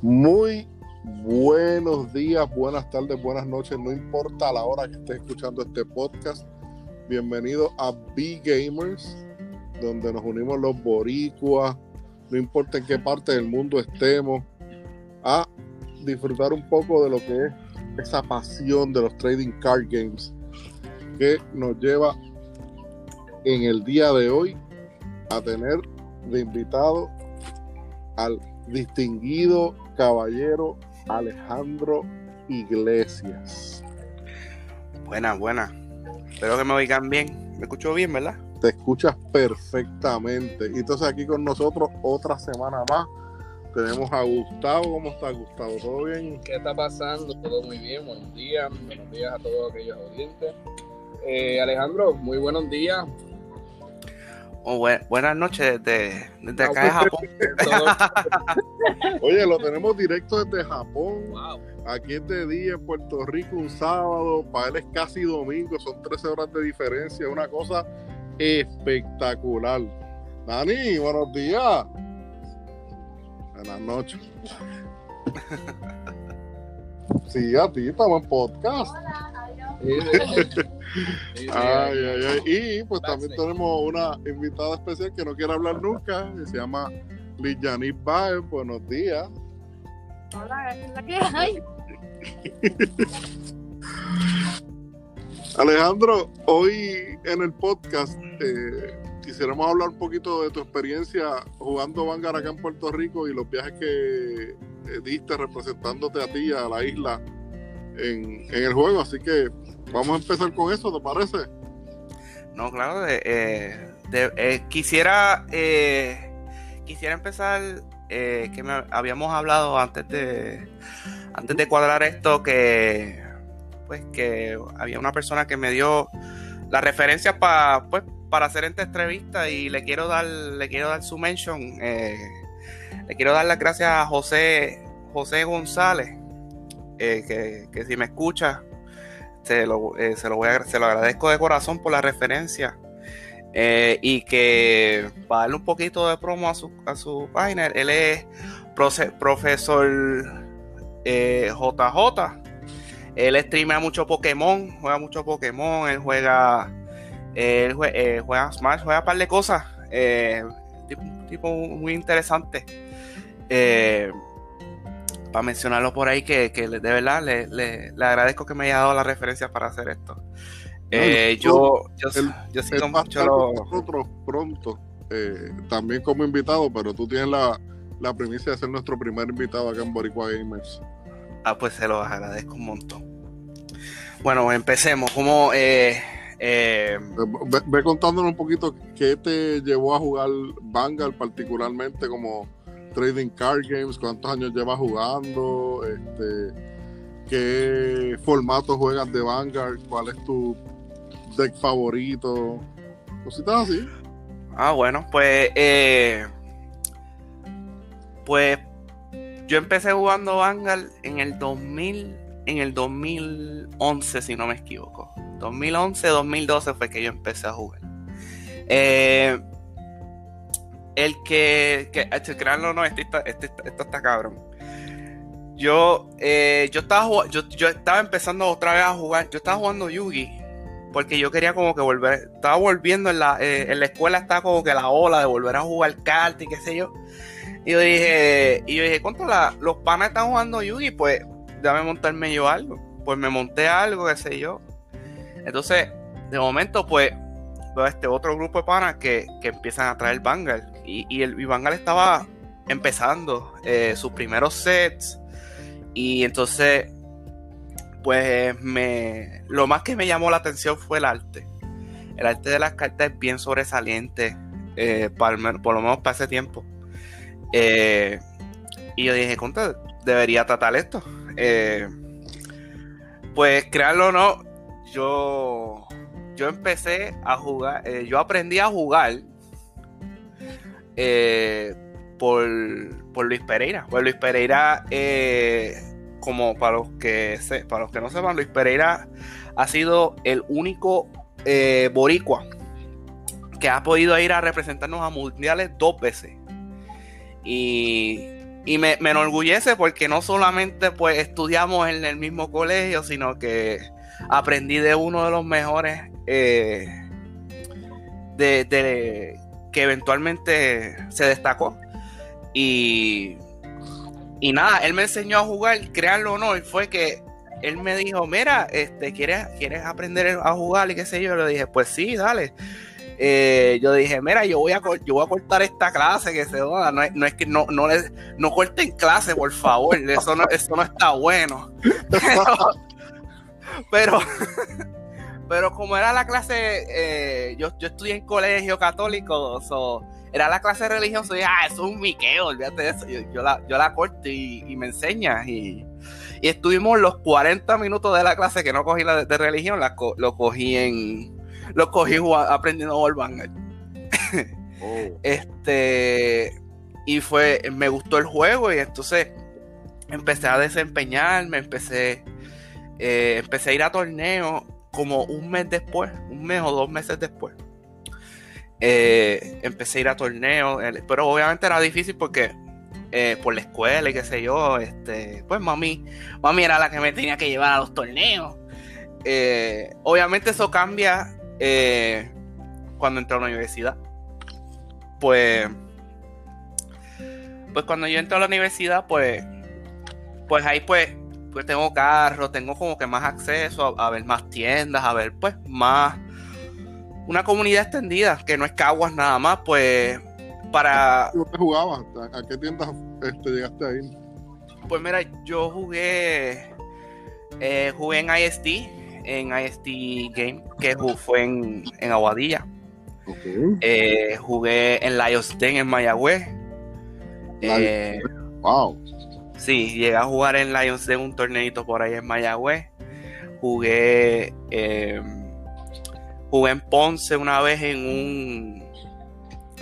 Muy buenos días, buenas tardes, buenas noches, no importa la hora que estés escuchando este podcast. Bienvenido a B Gamers, donde nos unimos los boricuas, no importa en qué parte del mundo estemos, a disfrutar un poco de lo que es esa pasión de los trading card games que nos lleva en el día de hoy a tener de invitado al distinguido caballero Alejandro Iglesias. Buenas, buenas. Espero que me oigan bien. ¿Me escucho bien, verdad? Te escuchas perfectamente. Y entonces aquí con nosotros otra semana más. Tenemos a Gustavo. ¿Cómo está Gustavo? ¿Todo bien? ¿Qué está pasando? Todo muy bien. Buenos días. Buenos días a todos aquellos audientes. Eh, Alejandro, muy buenos días. Oh, buenas noches desde, desde acá de Japón. Oye, lo tenemos directo desde Japón. Aquí es de día en Puerto Rico, un sábado. Para él es casi domingo, son 13 horas de diferencia. Una cosa espectacular. Dani, buenos días. Buenas noches. Sí, a ti, estamos en podcast. Ay, ay, ay. Y pues también tenemos una invitada especial que no quiere hablar nunca, que se llama Lijanis Baez. Buenos días. Hola, ¿qué hay? Alejandro, hoy en el podcast eh, quisiéramos hablar un poquito de tu experiencia jugando Vanguard acá en Puerto Rico y los viajes que eh, diste representándote a ti, a la isla, en, en el juego. Así que Vamos a empezar con eso, ¿te parece? No, claro, eh, eh, quisiera, eh, quisiera empezar, que me habíamos hablado antes de, antes de cuadrar esto, que, pues, que había una persona que me dio la referencia para, pues, para hacer esta entrevista y le quiero dar, le quiero dar su mention, le quiero dar las gracias a José, José González, que, que si me escucha, se lo, eh, se lo, voy a, se lo agradezco de corazón por la referencia. Eh, y que para darle un poquito de promo a su, a su página, él es profesor JJ. Eh, él streamea mucho Pokémon, juega mucho Pokémon, él juega, él juega, Smash, juega un par de cosas. tipo, tipo muy interesante para mencionarlo por ahí, que, de verdad le, agradezco que me haya dado la referencia para hacer esto. Eh, yo, yo, yo, sigo mucho nosotros pronto, eh, también como invitado, pero tú tienes la, la primicia de ser nuestro primer invitado acá en Boricua Gamers. Ah, pues se lo agradezco un montón. Bueno, empecemos. Como eh, ve, ve, contándonos un poquito qué te llevó a jugar Vanguard particularmente como trading card games, cuántos años llevas jugando, este, qué formato juegas de Vanguard, cuál es tu deck favorito, cositas así. Ah, bueno, pues, eh, pues yo empecé jugando Vanguard en el 2000, en el 2011, si no me equivoco. 2011, 2012 fue que yo empecé a jugar. Eh, el que, que este, créanlo no, este, este, esto está cabrón. Yo, eh, yo, estaba, yo, yo estaba empezando otra vez a jugar, yo estaba jugando Yugi, porque yo quería como que volver, estaba volviendo en la, eh, en la escuela, estaba como que la ola de volver a jugar cartas y qué sé yo. Y yo dije, y yo dije, contra los panas están jugando Yugi, pues déjame montarme yo algo. Pues me monté algo, qué sé yo. Entonces, de momento, pues, veo este otro grupo de panas que, que empiezan a traer Vanguard y, el Vanguard estaba empezando eh, sus primeros sets. Y entonces, pues me, lo más que me llamó la atención fue el arte. El arte de las cartas es bien sobresaliente, eh, por, lo menos para ese tiempo. Eh, y yo dije, conta, debería tratar esto. pues créanlo o no, yo, yo empecé a jugar, yo aprendí a jugar eh, por, Luis Pereira. Pues Luis Pereira, eh, como para los, que para los que no sepan, Luis Pereira ha sido el único eh, boricua que ha podido ir a representarnos a mundiales dos veces. Y, y me, me, enorgullece porque no solamente pues estudiamos en el mismo colegio, sino que aprendí de uno de los mejores eh, de, que eventualmente se destacó. Y, y nada, él me enseñó a jugar, créanlo o no, y fue que él me dijo, mira, este, ¿quieres, ¿quieres aprender a jugar? Y qué sé yo, le dije, pues sí, dale. Eh, yo dije, mira, yo voy a yo voy a cortar esta clase que se joda. No, no, es que no, no, les, no corten clase, por favor. Eso no, eso no está bueno. Pero, pero, como era la clase, eh, yo, yo estudié en colegio católico, era la clase de religión, soy, ah, eso es un miqueo, olvídate de eso. Yo, la, yo la corto y, me enseñas. Y, y, estuvimos los 40 minutos de la clase que no cogí la de, religión, lo cogí en lo cogí aprendiendo Wallbanger. Oh. Este, y fue, me gustó el juego y entonces empecé a desempeñarme, empecé, eh, empecé a ir a torneos como un mes después, un mes o dos meses después. Eh, empecé a ir a torneos, pero obviamente era difícil porque eh, por la escuela y qué sé yo, este, pues mami, mami era la que me tenía que llevar a los torneos. obviamente eso cambia eh, cuando entré a la universidad. Pues, pues cuando yo entré a la universidad, pues, pues ahí pues, pues tengo carro, tengo como que más acceso a, ver más tiendas, a ver pues más una comunidad extendida, que no es Caguas nada más, pues para... ¿Dónde jugabas? ¿A qué tiendas este, llegaste ahí? Pues mira, yo jugué, eh, jugué en IST, en IST Game, que fue en, Aguadilla. Eh, jugué en Lions Den en Mayagüez. Eh, wow. Sí, llegué a jugar en Lions Den un torneito por ahí en Mayagüez. Jugué, eh, jugué en Ponce una vez en un,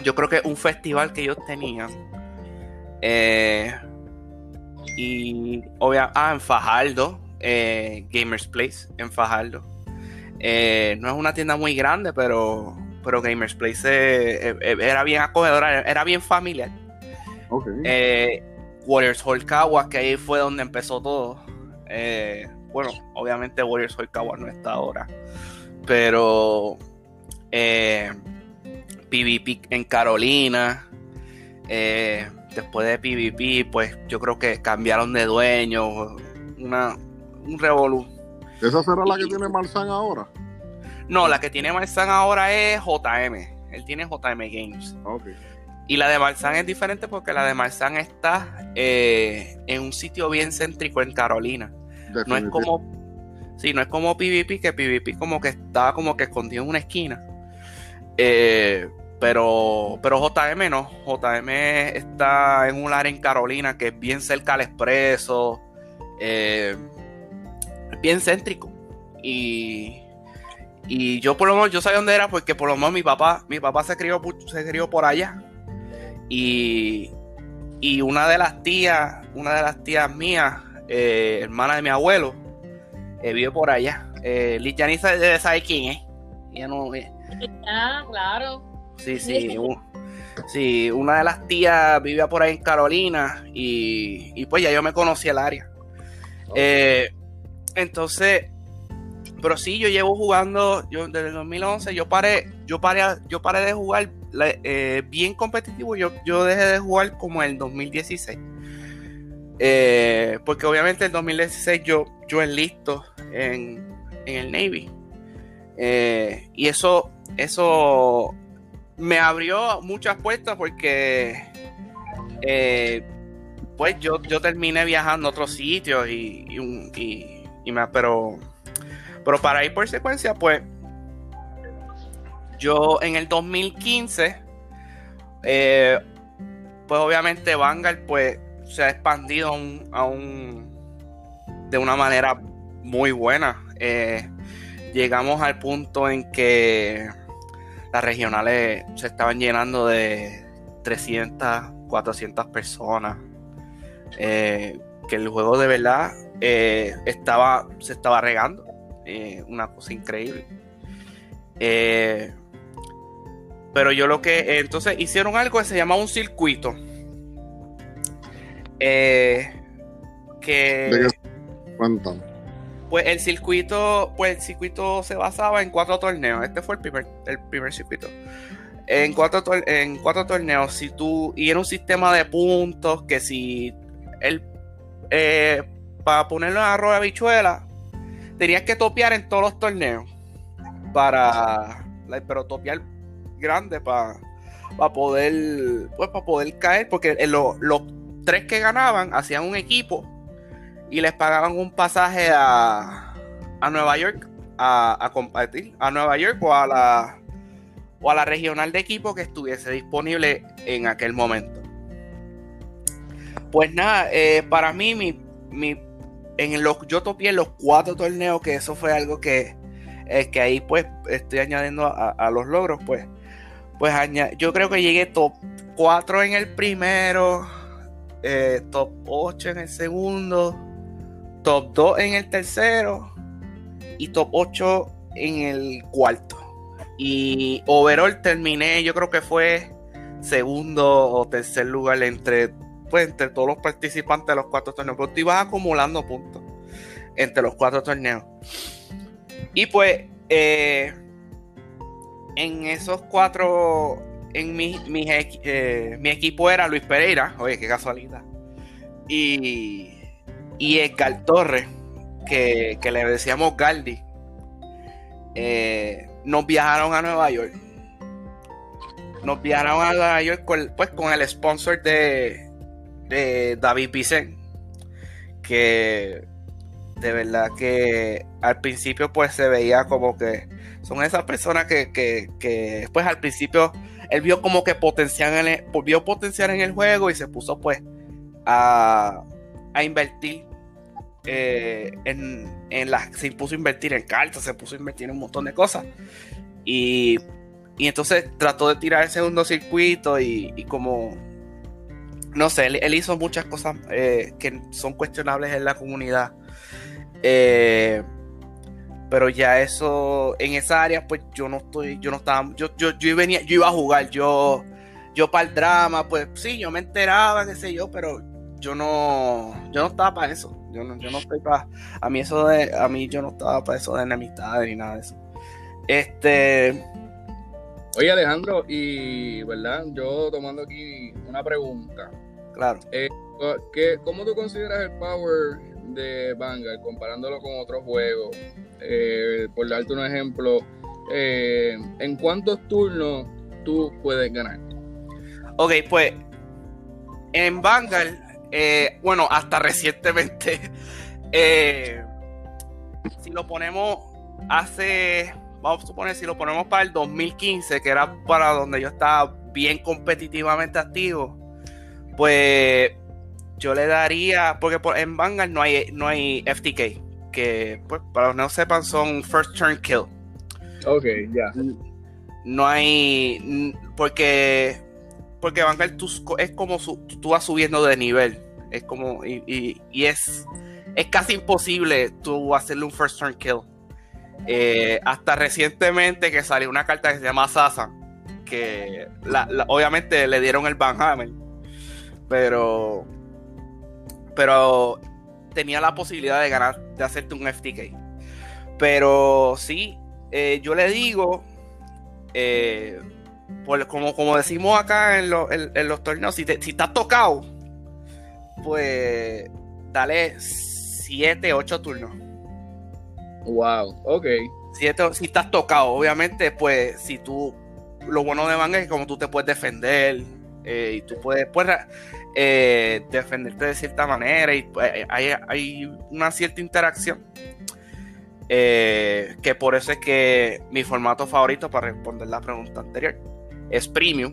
yo creo que un festival que ellos tenían. y obviamente, ah, en Fajardo, eh, Gamers Place en Fajardo. Eh, no es una tienda muy grande, pero, pero Gamers Place eh, era bien acogedora, era bien familiar. Warriors Hall Kawa, que ahí fue donde empezó todo. bueno, obviamente Warriors Hall Kawa no está ahora, pero PvP en Carolina. después de PvP, pues yo creo que cambiaron de dueño. Una, un revolú. ¿Esa será la que tiene Marzán ahora? No, la que tiene Marzán ahora es JM. Él tiene JM Games. Y la de Marzán es diferente porque la de Marzán está eh, en un sitio bien céntrico en Carolina. No es como. Sí, no es como PvP, que PvP como que está como que escondido en una esquina. Eh, pero, pero JM no. JM está en un área en Carolina que es bien cerca al expreso. Eh, bien céntrico. Y, y yo por lo menos, yo sabía dónde era porque por lo menos mi papá, mi papá se crió, se crió por allá. Y, y una de las tías, una de las tías mías, eh, hermana de mi abuelo, eh, vive por allá. Eh, Lichanisa debe saber quién es. Ya no. Ah, claro. Sí, sí. sí, una de las tías vivía por ahí en Carolina y, y pues ya yo me conocí el área. Eh, entonces, pero sí, yo llevo jugando, yo desde el 2011, yo paré, yo paré, yo paré de jugar eh, bien competitivo, yo, yo dejé de jugar como en el 2016. Eh, porque obviamente en el 2016 yo, yo enlisto en, en el Navy. Eh, y eso, eso me abrió muchas puertas porque pues yo, yo terminé viajando a otros sitios y, y pero, pero para ir por secuencia, pues yo en el 2015, eh, pues obviamente Vanguard pues se ha expandido aún, de una manera muy buena. Eh, llegamos al punto en que las regionales se estaban llenando de 300, 400 personas. Eh, que el juego de verdad estaba, se estaba regando. Una cosa increíble. Pero yo lo que. entonces hicieron algo que se llama un circuito. Eh, que ¿De qué cuentan? pues el circuito, pues el circuito se basaba en cuatro torneos. Este fue el primer, el primer circuito. En cuatro, en cuatro torneos, si tú, y era un sistema de puntos que si el eh, para ponerlo en arroz de habichuela, tenías que topear en todos los torneos. Para pero topear grande para poder pues para poder caer. Porque en lo- los tres que ganaban hacían un equipo y les pagaban un pasaje a, a Nueva York a, a compartir a Nueva York o a la o a la regional de equipo que estuviese disponible en aquel momento. Pues nada, eh, para mí, mi, mi- en los, yo topié los cuatro torneos, que eso fue algo que, eh, que ahí pues estoy añadiendo a, a los logros, pues, pues yo creo que llegué top 4 en el primero, eh, top 8 en el segundo, top 2 en el tercero y top 8 en el cuarto. Y overall terminé, yo creo que fue segundo o tercer lugar entre, pues, entre todos los participantes de los cuatro torneos. Pero tú ibas acumulando puntos entre los cuatro torneos. Y pues, eh, en esos cuatro, en mi, mi, eh, mi equipo era Luis Pereira, oye, qué casualidad. Y, y Edgar Torres, que, que le decíamos Galdi. eh, nos viajaron a Nueva York. Nos viajaron a Nueva York con, pues, con el sponsor de, de David Vicen. Que de verdad que al principio pues se veía como que son esas personas que, que, que pues al principio él vio como que potencial en el, vio potencial en el juego y se puso pues a, a invertir eh, en, en las se puso a invertir en cartas, se puso a invertir en un montón de cosas. Y, y entonces trató de tirar el segundo circuito y, y como, no sé, él, él hizo muchas cosas eh, que son cuestionables en la comunidad. Eh, pero ya eso, en esa área, pues yo no estoy, yo no estaba, yo, yo, yo venía, yo iba a jugar, yo, yo para el drama, pues sí, yo me enteraba, qué sé yo, pero yo no, yo no estaba para eso. Yo no, yo no estoy para, a mí eso de, a mí yo no estaba para eso de enemistad ni nada de eso. Este, Oye, Alejandro, y verdad, yo tomando aquí una pregunta. claro. ¿Qué, ¿Cómo tú consideras el power de Vanguard comparándolo con otros juegos? Eh, por darte un ejemplo, eh, ¿en cuántos turnos tú puedes ganar? Ok, pues en Vanguard, eh, bueno, hasta recientemente, si lo ponemos hace, vamos a suponer, si lo ponemos para el 2015, que era para donde yo estaba bien competitivamente activo, pues yo le daría, porque por- en Vanguard no hay, no hay FTK, que pues, para los que no sepan son First Turn Kill. Ok, ya. no hay porque porque Vanguard tú es como su- tú vas subiendo de nivel. Es como y, y- y es es casi imposible tú hacerle un first turn kill. Eh, hasta recientemente que salió una carta que se llama Sasa que la- la- obviamente le dieron el Van Hammer pero pero tenía la posibilidad de ganar de hacerte un FTK pero sí eh, yo le digo eh, como, como decimos acá en, lo- en- en los torneos, si, te- si estás tocado, pues dale 7, 8 turnos. Wow, ok. Siete o- si estás tocado, obviamente, pues si tú, lo bueno de manga es que como tú te puedes defender eh, y tú puedes, puedes, eh, defenderte de cierta manera y pues, hay, hay una cierta interacción. Eh, que por eso es que mi formato favorito para responder la pregunta anterior es Premium.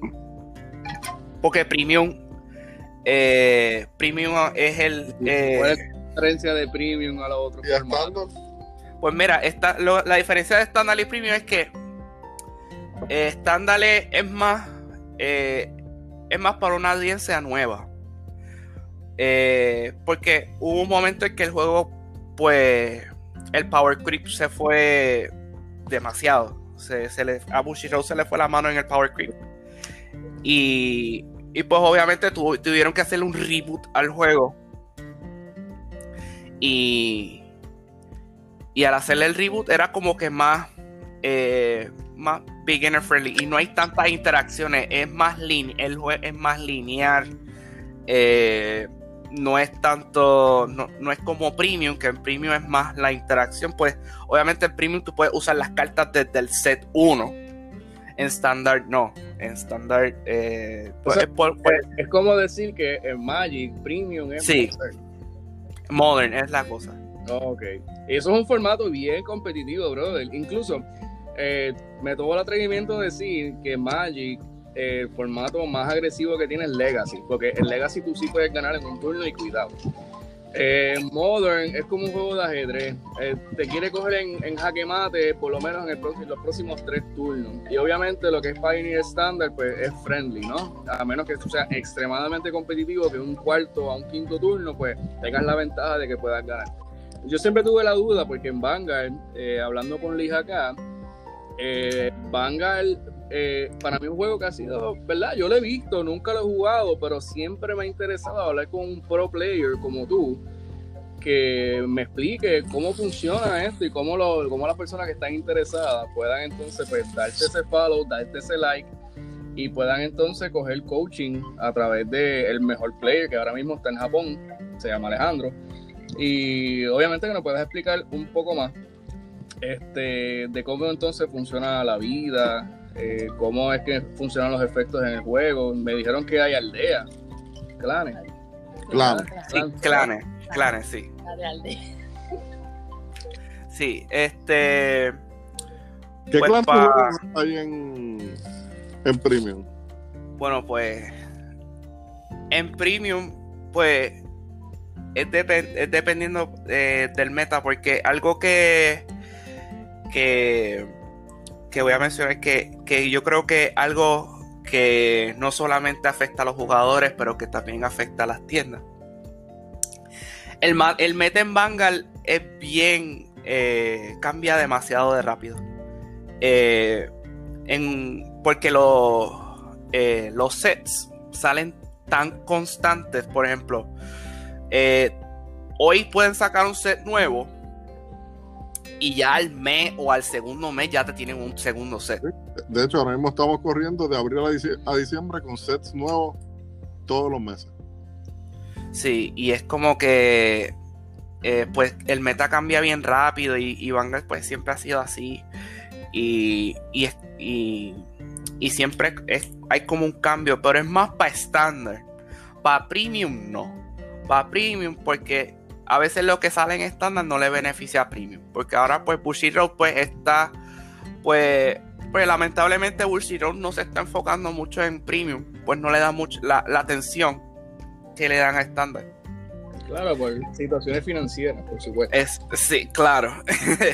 Porque Premium, eh, Premium es el... eh, ¿Cuál es la diferencia de Premium a los otros pues mira, esta, lo- la diferencia de estándar y premium es que eh, estándar es más eh, es más para una audiencia nueva. Eh, porque hubo un momento en que el juego, pues, el power creep se fue demasiado. Se, se le, a Bushiroad se le fue la mano en el power creep. Y, y pues obviamente tuvieron que hacerle un reboot al juego. Y, y al hacerle el reboot era como que más, eh, más beginner friendly. Y no hay tantas interacciones. Es más el juego es más lineal. Eh, no es tanto, no, es como Premium, que en Premium es más la interacción, pues obviamente en Premium tú puedes usar las cartas desde el set 1. En Standard no, en Standard eh, pues, es, como decir que en Magic Premium es sí, Modern. es la cosa. Ok, eso es un formato bien competitivo, brother. Incluso eh, me tomó el atrevimiento de decir que Magic el formato más agresivo que tiene es Legacy, porque en Legacy tú sí puedes ganar en un turno y cuidado. Eh, Modern es como un juego de ajedrez. Eh, te quiere coger en, jaque mate por lo menos en, los próximos tres turnos. Y obviamente lo que es Pioneer Standard pues es friendly, ¿no? A menos que tú seas extremadamente competitivo, que un cuarto a un quinto turno pues tengas la ventaja de que puedas ganar. Yo siempre tuve la duda porque en Vanguard, eh, hablando con Lija acá, Vanguard eh, para mí un juego que ha sido, ¿verdad? Yo lo he visto, nunca lo he jugado, pero siempre me ha interesado hablar con un pro player como tú, que me explique cómo funciona esto y cómo, lo, cómo las personas que están interesadas puedan entonces pues darte ese follow, darte ese like y puedan entonces coger coaching a través del el mejor player que ahora mismo está en Japón, se llama Alejandro. Y obviamente que nos puedas explicar un poco más este, de cómo entonces funciona la vida, eh, cómo es que funcionan los efectos en el juego. Me dijeron que hay aldeas, clanes. Clanes. Sí, clanes, clanes, sí. Sí, este. ¿Qué pues clanes hay en, en Premium? Bueno, pues. En Premium, pues. Es, es dependiendo eh, del meta, porque algo que. que que voy a mencionar que, que yo creo que algo que no solamente afecta a los jugadores, pero que también afecta a las tiendas. El, el meta en Vanguard es bien. Eh, cambia demasiado de rápido. Eh, en, porque eh, los sets salen tan constantes. Por ejemplo, hoy pueden sacar un set nuevo y ya al mes o al segundo mes ya te tienen un segundo set. De hecho, ahora mismo estamos corriendo de abril a, diciembre con sets nuevos todos los meses. Sí, y es como que eh, pues el meta cambia bien rápido y, y Vanguard pues siempre ha sido así. Y, y, y, siempre es, hay como un cambio, pero es más para estándar. Para premium no. Para premium porque a veces lo que sale en estándar no le beneficia a Premium. Porque ahora pues Bushiroad pues está, pues, pues lamentablemente Bushiroad no se está enfocando mucho en Premium. Pues no le da mucho la, atención que le dan a estándar. Claro, por situaciones financieras, por supuesto. Es, sí, claro.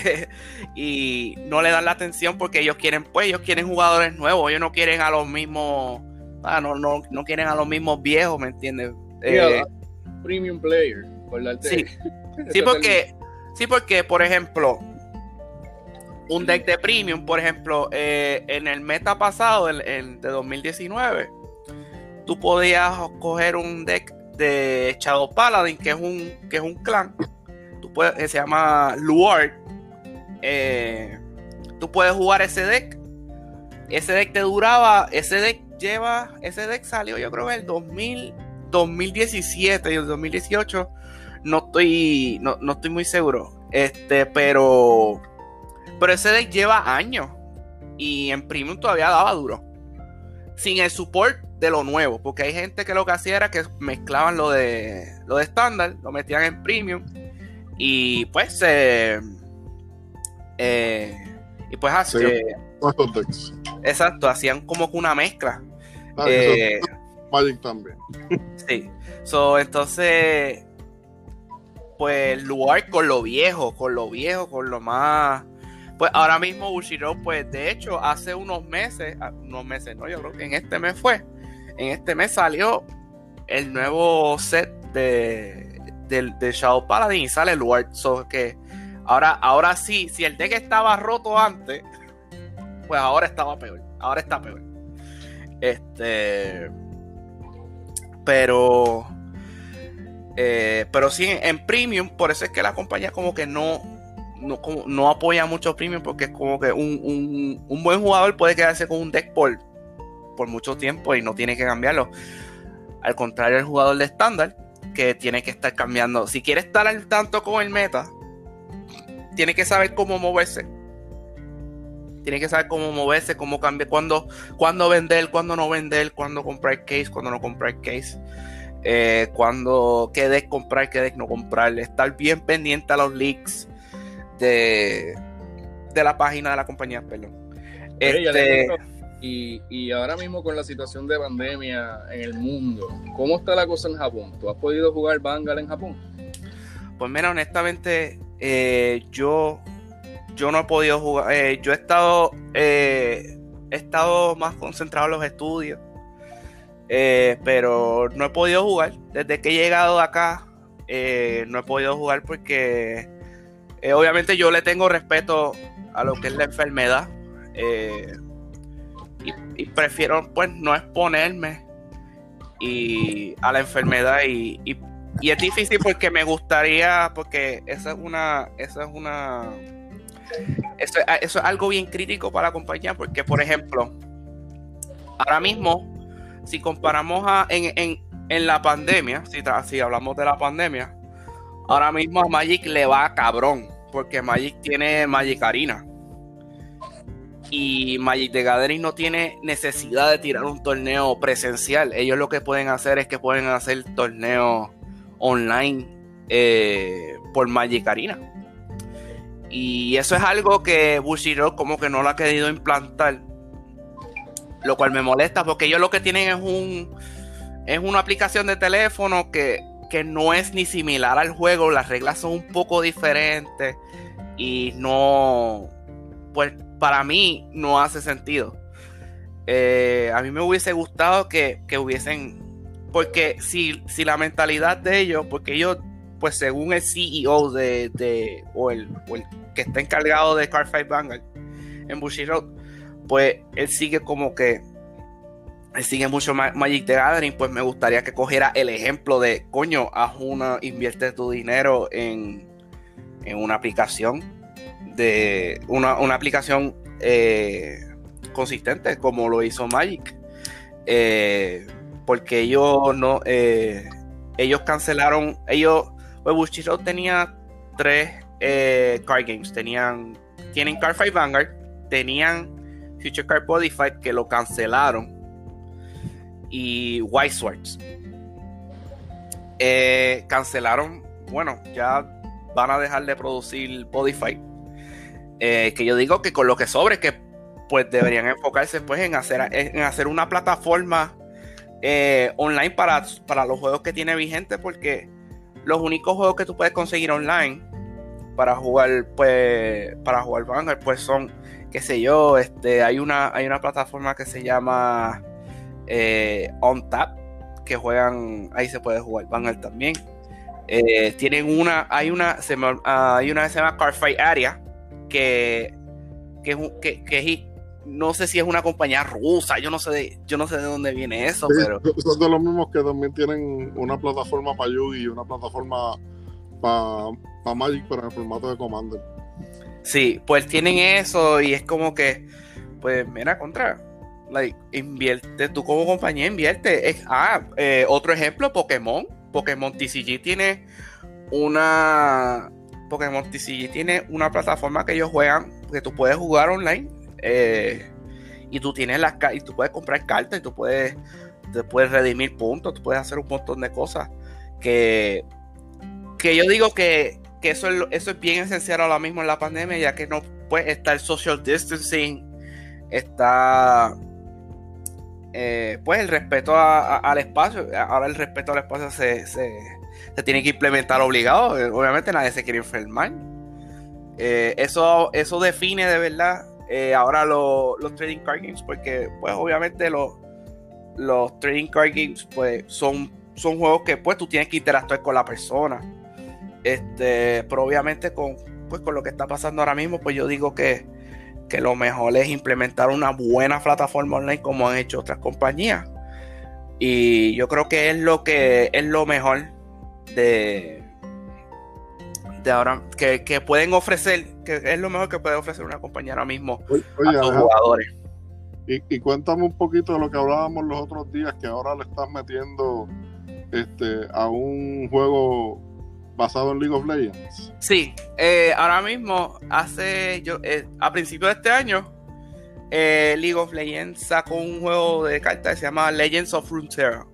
y no le dan la atención porque ellos quieren, pues, ellos quieren jugadores nuevos, ellos no quieren a los mismos, ah, no, no, no quieren a los mismos viejos, ¿me entiendes? Eh, premium player. Sí, sí porque, sí, porque, por ejemplo, un deck de premium, por ejemplo, eh, en el meta pasado, de 2019, tú podías coger un deck de Shadow Paladin, que es un, que es un clan. Tú puedes, se llama Luard. Eh, tú puedes jugar ese deck. Ese deck te duraba, ese deck lleva, ese deck salió yo creo en el 2000, 2017 y el 2018 no estoy, no, estoy muy seguro. Este, pero, pero ese deck lleva años y en Premium todavía daba duro. Sin el support de lo nuevo, porque hay gente que lo que hacía era que mezclaban lo de lo de estándar, lo metían en Premium y pues eh, y pues así, exacto, hacían como que una mezcla. Ah, eh, Magic también. sí. So, entonces pues lugar con lo viejo, con lo viejo, con lo más. Pues ahora mismo Bushiroad, pues de hecho, hace unos meses, ah, unos meses, no, yo creo que en este mes fue, en este mes salió el nuevo set de, de, Shadow Paladin y sale el Ward. So que ahora, ahora sí, si el deck estaba roto antes, pues ahora estaba peor. Ahora está peor. Este. Pero, eh, pero sí, en, premium, por eso es que la compañía como que no, no, como, no apoya mucho premium, porque es como que un, un, buen jugador puede quedarse con un deck por, por mucho tiempo y no tiene que cambiarlo. Al contrario, el jugador de estándar, que tiene que estar cambiando. Si quiere estar al tanto con el meta, tiene que saber cómo moverse. Tiene que saber cómo moverse, cómo cambiar, cuándo, cuándo vender, cuándo no vender, cuándo comprar case, cuándo no comprar case. Eh, cuándo qué deck comprar, qué deck no comprar. Estar bien pendiente a los leaks de, de la página de la compañía, perdón. Este, y, y, ahora mismo con la situación de pandemia en el mundo, ¿cómo está la cosa en Japón? ¿Tú has podido jugar Vanguard en Japón? Pues mira, honestamente, eh, yo, yo no he podido jugar. Eh, yo he estado, eh, he estado más concentrado en los estudios, pero no he podido jugar. Desde que he llegado acá, no he podido jugar porque obviamente yo le tengo respeto a lo que es la enfermedad y, prefiero pues no exponerme y a la enfermedad y, es difícil porque me gustaría porque esa es una esa es una eso, es algo bien crítico para la compañía porque por ejemplo ahora mismo si comparamos a, en, la pandemia si, si hablamos de la pandemia ahora mismo a Magic le va cabrón porque Magic tiene Magic Arena y Magic the Gathering no tiene necesidad de tirar un torneo presencial. Ellos lo que pueden hacer es que pueden hacer torneos online eh, por Magic Arena. Y eso es algo que Bushiroad como que no lo ha querido implantar. Lo cual me molesta porque ellos lo que tienen es un es una aplicación de teléfono que, que no es ni similar al juego. Las reglas son un poco diferentes. Y no. Pues para mí no hace sentido. Eh, a mí me hubiese gustado que, hubiesen, porque si, si, la mentalidad de ellos, porque ellos, pues según el CEO de, o, el, que está encargado de Fight Vanguard en Bushiroad, pues él sigue como que, él sigue mucho Magic the Gathering, pues me gustaría que cogiera el ejemplo de, coño, haz una, invierte tu dinero en, en una aplicación de una, aplicación eh, consistente como lo hizo Magic. Eh, porque ellos no eh, ellos cancelaron ellos pues Bushiroad tenía tres card games tenían tienen Cardfight Vanguard tenían Future Card Bodified que lo cancelaron. Y White Swords cancelaron bueno ya van a dejar de producir Bodified eh, que yo digo que con lo que sobre, que pues deberían enfocarse pues en hacer, en hacer una plataforma eh, online para, para los juegos que tiene vigente, porque los únicos juegos que tú puedes conseguir online para jugar, pues, para jugar Vanguard, pues son, qué sé yo, este, hay una, hay una plataforma que se llama eh, OnTap, que juegan, ahí se puede jugar Vanguard también. tienen una, hay una, se hay una que se llama Cardfight Area, que, que, no sé si es una compañía rusa, yo no sé de, yo no sé de dónde viene eso, pero... Son de los mismos que también tienen una plataforma para Yugi y una plataforma para Magic, pero en el formato de Commander. Sí, pues tienen eso y es como que, pues mira, contra, like, invierte, tú como compañía invierte. ah, eh, otro ejemplo, Pokémon. Pokémon TCG tiene una Pokémon TCG tiene una plataforma que ellos juegan, que tú puedes jugar online. Eh, y tú tienes las y tú puedes comprar cartas y tú puedes, te puedes redimir puntos, tú puedes hacer un montón de cosas. Que, que yo digo que, eso, es, eso es bien esencial ahora mismo en la pandemia, ya que no puede estar social distancing, está eh, pues el respeto al espacio. Ahora el respeto al espacio se se tiene que implementar obligado. Obviamente nadie se quiere enfermar. Eh, eso, eso define de verdad eh, ahora los trading card games, porque pues obviamente los, los trading card games pues son, son juegos que pues tú tienes que interactuar con la persona. Este, pero obviamente con, pues, con lo que está pasando ahora mismo, pues yo digo que, que lo mejor es implementar una buena plataforma online como han hecho otras compañías Y yo creo que es lo que es lo mejor de, de ahora que, que pueden ofrecer, que es lo mejor que puede ofrecer una compañía ahora mismo Oye, a Alejandro, jugadores. y, y cuéntame un poquito de lo que hablábamos los otros días, que ahora le estás metiendo este, a un juego basado en League of Legends. Sí, eh, ahora mismo, hace yo eh, a principios de este año, eh, League of Legends sacó un juego de cartas que se llama Legends of Runeterra.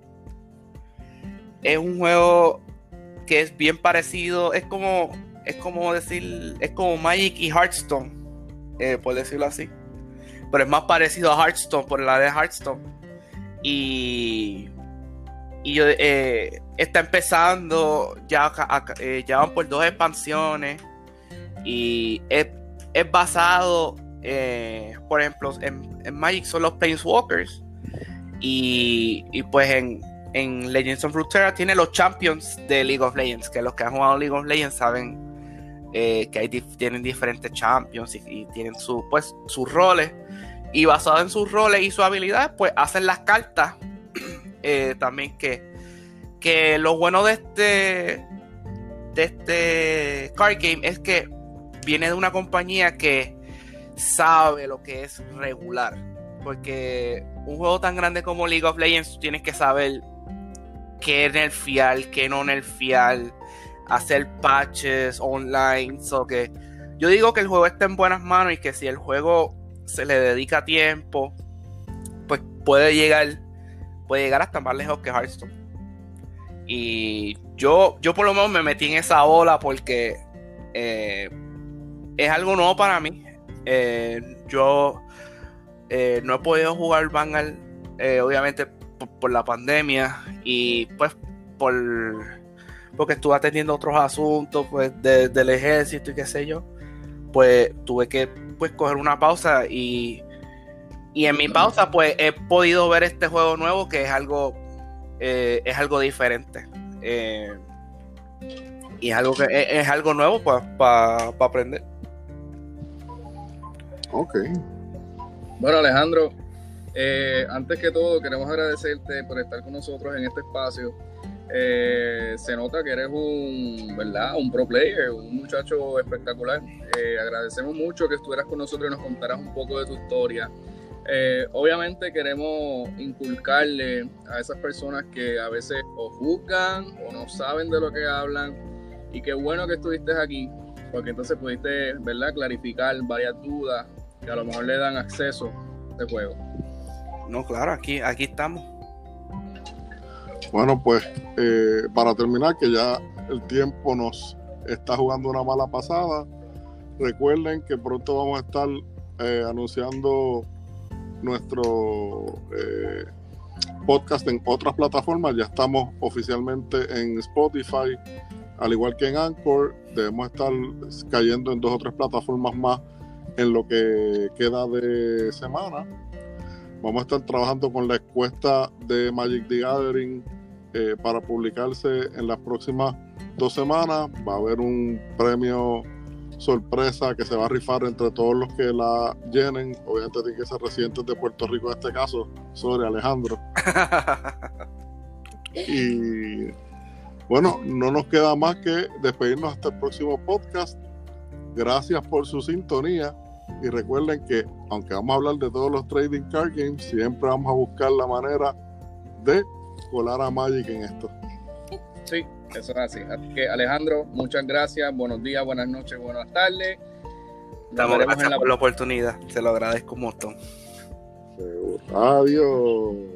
Es un juego que es bien parecido, es como, es como decir, es como Magic y Hearthstone, por decirlo así. Pero es más parecido a Hearthstone por la de Hearthstone. Y, y yo, está empezando, ya, eh, ya van por dos expansiones. Y es, basado, eh, por ejemplo, en, en Magic son los Planeswalkers. Y, y pues en, en Legends of Runeterra tiene los champions de League of Legends, que los que han jugado League of Legends saben eh, que tienen diferentes champions y, y tienen su, pues, sus roles. Y basado en sus roles y sus habilidades, pues hacen las cartas eh, también que, que lo bueno de este de este card game es que viene de una compañía que sabe lo que es regular. Porque un juego tan grande como League of Legends tienes que saber qué nerfear, qué no nerfear, hacer patches online. So que yo digo que el juego está en buenas manos y que si el juego se le dedica tiempo, pues puede llegar, puede llegar hasta más lejos que Hearthstone. Y yo, yo por lo menos me metí en esa ola porque eh, es algo nuevo para mí. Eh, yo eh, no he podido jugar Vanguard, obviamente por, por la pandemia y pues por porque estuve atendiendo otros asuntos pues de- del ejército y qué sé yo. Pues tuve que pues coger una pausa y y en mi pausa pues he podido ver este juego nuevo que es algo eh, es algo diferente. Eh, y es algo que es, es algo nuevo para aprender. Ok. Bueno, Alejandro, eh, antes que todo, queremos agradecerte por estar con nosotros en este espacio. Eh, se nota que eres un, ¿verdad? Un pro player, un muchacho espectacular. Eh, agradecemos mucho que estuvieras con nosotros y nos contaras un poco de tu historia. Eh, obviamente queremos inculcarle a esas personas que a veces o juzgan o no saben de lo que hablan. Y qué bueno que estuviste aquí, porque entonces pudiste, ¿verdad? Clarificar varias dudas que a lo mejor le dan acceso a este juego. No, claro, aquí, aquí estamos. Bueno, pues eh, para terminar, que ya el tiempo nos está jugando una mala pasada, recuerden que pronto vamos a estar eh, anunciando nuestro eh, podcast en otras plataformas. Ya estamos oficialmente en Spotify, al igual que en Anchor. Debemos estar cayendo en dos o tres plataformas más en lo que queda de semana. Vamos a estar trabajando con la encuesta de Magic the Gathering eh, para publicarse en las próximas dos semanas. Va a haber un premio sorpresa que se va a rifar entre todos los que la llenen. Obviamente tienen que ser residentes de Puerto Rico en este caso. Sobre Alejandro. Y bueno, no nos queda más que despedirnos hasta el próximo podcast. Gracias por su sintonía. Y recuerden que, aunque vamos a hablar de todos los trading card games, siempre vamos a buscar la manera de colar a Magic en esto. Sí, eso es así. Así que Alejandro, muchas gracias. Buenos días, buenas noches, buenas tardes. Nos veremos gracias en la por la oportunidad. Se lo agradezco un montón. Adiós.